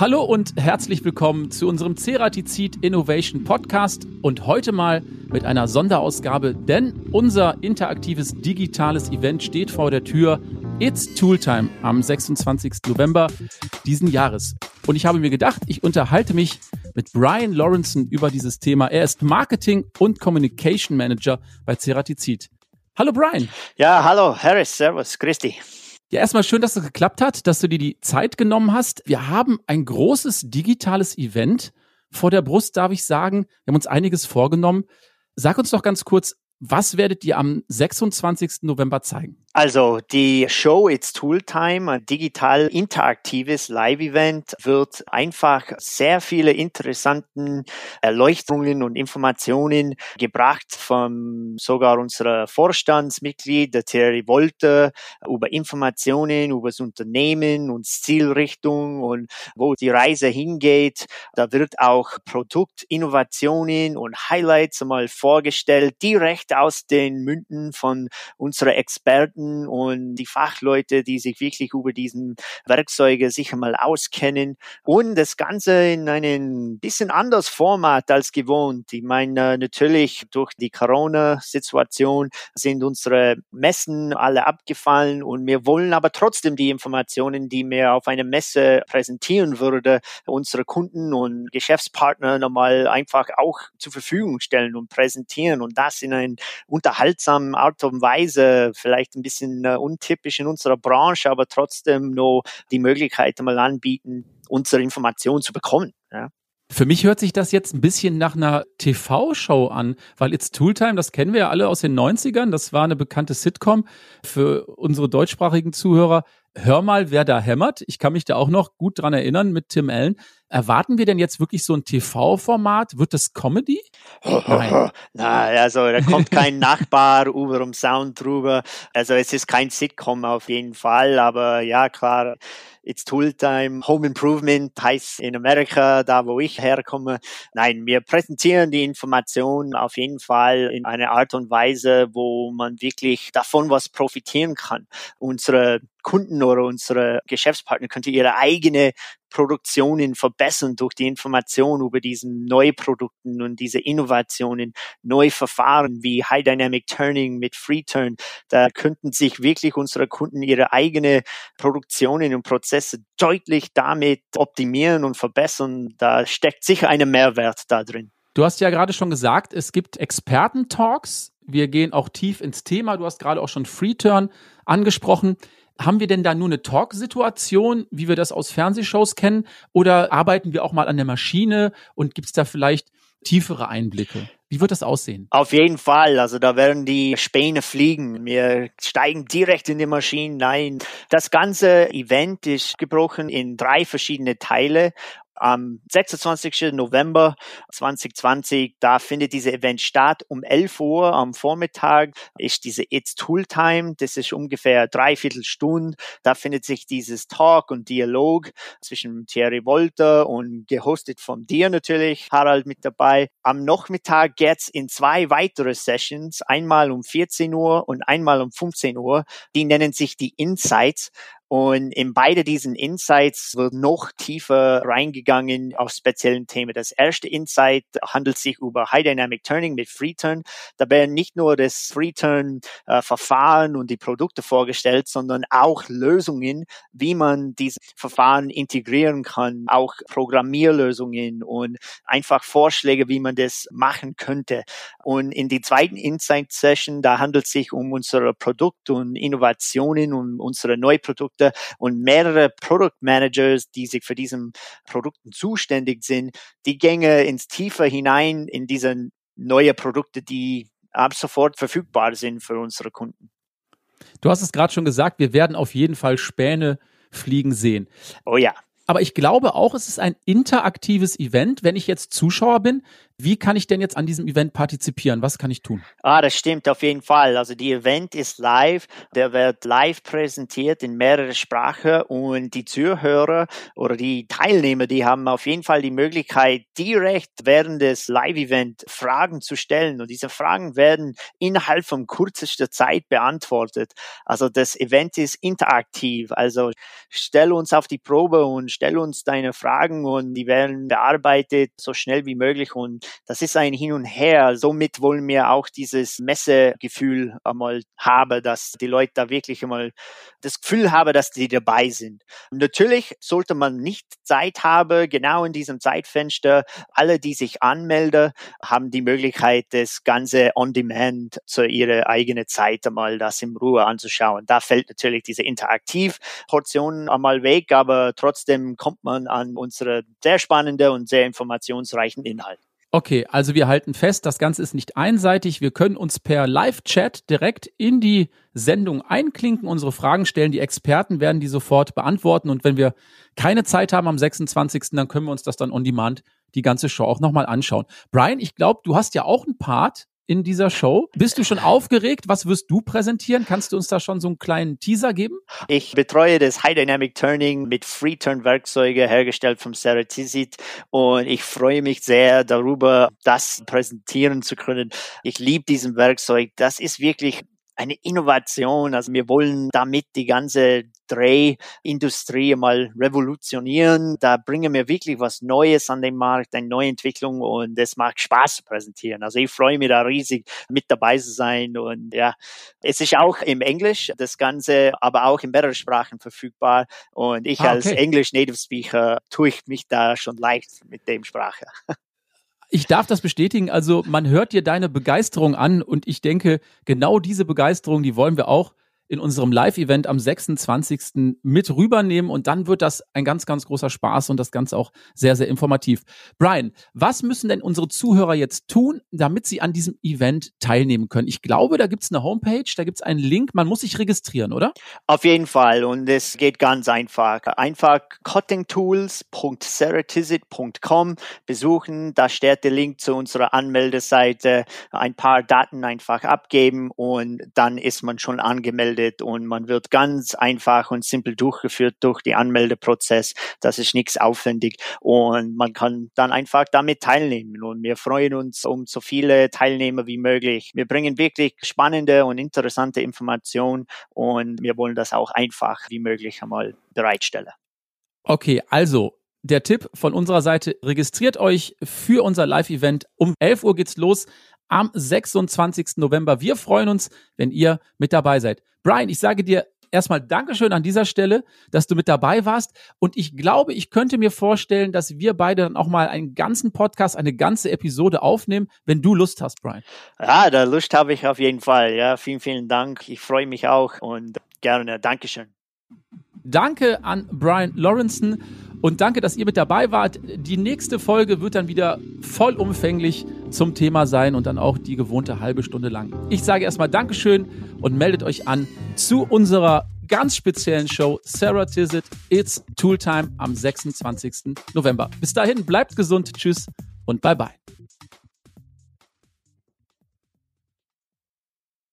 Hallo und herzlich willkommen zu unserem Ceratizid Innovation Podcast und heute mal mit einer Sonderausgabe, denn unser interaktives digitales Event steht vor der Tür. It's Tooltime am 26. November diesen Jahres. Und ich habe mir gedacht, ich unterhalte mich mit Brian Lawrenson über dieses Thema. Er ist Marketing und Communication Manager bei Ceratizid. Hallo Brian. Ja, hallo Harris, Servus, Christi. Ja, erstmal schön, dass es geklappt hat, dass du dir die Zeit genommen hast. Wir haben ein großes digitales Event vor der Brust, darf ich sagen. Wir haben uns einiges vorgenommen. Sag uns doch ganz kurz, was werdet ihr am 26. November zeigen? Also die Show It's Tool Time, ein digital interaktives Live-Event, wird einfach sehr viele interessanten Erleuchtungen und Informationen gebracht von sogar unserer Vorstandsmitglied, der Thierry Wolte, über Informationen über das Unternehmen und Zielrichtung und wo die Reise hingeht. Da wird auch Produktinnovationen und Highlights einmal vorgestellt, direkt aus den Münden von unseren Experten und die Fachleute, die sich wirklich über diesen Werkzeuge sicher mal auskennen und das Ganze in einem bisschen anders Format als gewohnt. Ich meine, natürlich durch die Corona-Situation sind unsere Messen alle abgefallen und wir wollen aber trotzdem die Informationen, die wir auf einer Messe präsentieren würde, unsere Kunden und Geschäftspartner nochmal einfach auch zur Verfügung stellen und präsentieren und das in einer unterhaltsamen Art und Weise, vielleicht ein bisschen bisschen äh, untypisch in unserer Branche, aber trotzdem noch die Möglichkeit mal anbieten, unsere Informationen zu bekommen. Ja. Für mich hört sich das jetzt ein bisschen nach einer TV-Show an, weil It's Tooltime, das kennen wir ja alle aus den 90ern, das war eine bekannte Sitcom für unsere deutschsprachigen Zuhörer. Hör mal, wer da hämmert. Ich kann mich da auch noch gut dran erinnern mit Tim Allen. Erwarten wir denn jetzt wirklich so ein TV-Format? Wird das Comedy? Nein. Nein, also da kommt kein Nachbar über dem Sound drüber. Also es ist kein Sitcom auf jeden Fall, aber ja, klar. It's Tooltime, Home Improvement heißt in Amerika, da wo ich herkomme. Nein, wir präsentieren die Informationen auf jeden Fall in einer Art und Weise, wo man wirklich davon was profitieren kann. Unsere Kunden oder unsere Geschäftspartner könnte ihre eigene Produktionen verbessern durch die Information über diesen Neuprodukten und diese Innovationen, neue Verfahren wie High Dynamic Turning mit Free Turn. Da könnten sich wirklich unsere Kunden ihre eigene Produktionen und Prozesse deutlich damit optimieren und verbessern. Da steckt sicher ein Mehrwert da drin. Du hast ja gerade schon gesagt, es gibt Experten-Talks. Wir gehen auch tief ins Thema. Du hast gerade auch schon Free Turn angesprochen. Haben wir denn da nur eine Talk-Situation, wie wir das aus Fernsehshows kennen, oder arbeiten wir auch mal an der Maschine und gibt es da vielleicht tiefere Einblicke? Wie wird das aussehen? Auf jeden Fall. Also da werden die Späne fliegen. Wir steigen direkt in die Maschinen ein. Das ganze Event ist gebrochen in drei verschiedene Teile am 26. November 2020, da findet dieses Event statt. Um 11 Uhr am Vormittag ist diese It's Tool Time. Das ist ungefähr dreiviertel Stunde. Da findet sich dieses Talk und Dialog zwischen Thierry Wolter und gehostet von dir natürlich, Harald mit dabei. Am Nachmittag geht's in zwei weitere Sessions, einmal um 14 Uhr und einmal um 15 Uhr. Die nennen sich die Insights. Und in beide diesen Insights wird noch tiefer reingegangen auf speziellen Themen. Das erste Insight handelt sich über High Dynamic Turning mit FreeTurn. Da werden nicht nur das FreeTurn äh, Verfahren und die Produkte vorgestellt, sondern auch Lösungen, wie man diese Verfahren integrieren kann, auch Programmierlösungen und einfach Vorschläge, wie man das machen könnte. Und in die zweiten Insight Session, da handelt es sich um unsere Produkte und Innovationen und unsere Neuprodukte Produkte und mehrere Product Managers, die sich für diesen Produkten zuständig sind, die gänge ins Tiefe hinein in diese neue Produkte, die ab sofort verfügbar sind für unsere Kunden. Du hast es gerade schon gesagt, wir werden auf jeden Fall Späne fliegen sehen. Oh ja. Aber ich glaube auch, es ist ein interaktives Event. Wenn ich jetzt Zuschauer bin, Wie kann ich denn jetzt an diesem Event partizipieren? Was kann ich tun? Ah, das stimmt auf jeden Fall. Also die Event ist live. Der wird live präsentiert in mehrere Sprachen und die Zuhörer oder die Teilnehmer, die haben auf jeden Fall die Möglichkeit, direkt während des Live-Event Fragen zu stellen. Und diese Fragen werden innerhalb von kürzester Zeit beantwortet. Also das Event ist interaktiv. Also stell uns auf die Probe und stell uns deine Fragen und die werden bearbeitet so schnell wie möglich und das ist ein Hin und Her. Somit wollen wir auch dieses Messegefühl einmal haben, dass die Leute da wirklich einmal das Gefühl haben, dass die dabei sind. Natürlich sollte man nicht Zeit haben, genau in diesem Zeitfenster. Alle, die sich anmelden, haben die Möglichkeit, das Ganze on demand zu ihrer eigenen Zeit einmal das in Ruhe anzuschauen. Da fällt natürlich diese Interaktivportion einmal weg, aber trotzdem kommt man an unsere sehr spannende und sehr informationsreichen Inhalt. Okay, also wir halten fest, das Ganze ist nicht einseitig. Wir können uns per Live-Chat direkt in die Sendung einklinken, unsere Fragen stellen. Die Experten werden die sofort beantworten. Und wenn wir keine Zeit haben am 26., dann können wir uns das dann on demand die ganze Show auch nochmal anschauen. Brian, ich glaube, du hast ja auch einen Part in dieser Show. Bist du schon aufgeregt? Was wirst du präsentieren? Kannst du uns da schon so einen kleinen Teaser geben? Ich betreue das High Dynamic Turning mit Free Turn Werkzeuge hergestellt vom Ceratizid und ich freue mich sehr darüber, das präsentieren zu können. Ich liebe diesen Werkzeug. Das ist wirklich eine Innovation. Also wir wollen damit die ganze Drehindustrie mal revolutionieren. Da bringen wir wirklich was Neues an den Markt, eine neue Entwicklung und es macht Spaß zu präsentieren. Also ich freue mich da riesig mit dabei zu sein und ja, es ist auch im Englisch das Ganze, aber auch in mehreren Sprachen verfügbar und ich ah, okay. als Englisch Native Speaker tue ich mich da schon leicht mit dem Sprache. Ich darf das bestätigen. Also man hört dir deine Begeisterung an und ich denke, genau diese Begeisterung, die wollen wir auch in unserem Live-Event am 26. mit rübernehmen und dann wird das ein ganz, ganz großer Spaß und das Ganze auch sehr, sehr informativ. Brian, was müssen denn unsere Zuhörer jetzt tun, damit sie an diesem Event teilnehmen können? Ich glaube, da gibt es eine Homepage, da gibt es einen Link, man muss sich registrieren, oder? Auf jeden Fall und es geht ganz einfach. Einfach cuttingtools.ceratizid.com besuchen, da steht der Link zu unserer Anmeldeseite, ein paar Daten einfach abgeben und dann ist man schon angemeldet angemeldet und man wird ganz einfach und simpel durchgeführt durch die Anmeldeprozess. Das ist nichts aufwendig und man kann dann einfach damit teilnehmen und wir freuen uns um so viele Teilnehmer wie möglich. Wir bringen wirklich spannende und interessante Informationen und wir wollen das auch einfach wie möglich einmal bereitstellen. Okay, also der Tipp von unserer Seite, registriert euch für unser Live-Event. Um 11 Uhr geht's los am 26. November. Wir freuen uns, wenn ihr mit dabei seid. Brian, ich sage dir erstmal Dankeschön an dieser Stelle, dass du mit dabei warst. Und ich glaube, ich könnte mir vorstellen, dass wir beide dann auch mal einen ganzen Podcast, eine ganze Episode aufnehmen, wenn du Lust hast, Brian. Ja, da Lust habe ich auf jeden Fall. Ja, vielen, vielen Dank. Ich freue mich auch und gerne. Dankeschön. Danke an Brian Lawrenson und danke, dass ihr mit dabei wart. Die nächste Folge wird dann wieder vollumfänglich zum Thema sein und dann auch die gewohnte halbe Stunde lang. Ich sage erstmal Dankeschön und meldet euch an zu unserer ganz speziellen Show Sarah Tizit It's Tooltime am 26. November. Bis dahin, bleibt gesund, tschüss und bye bye.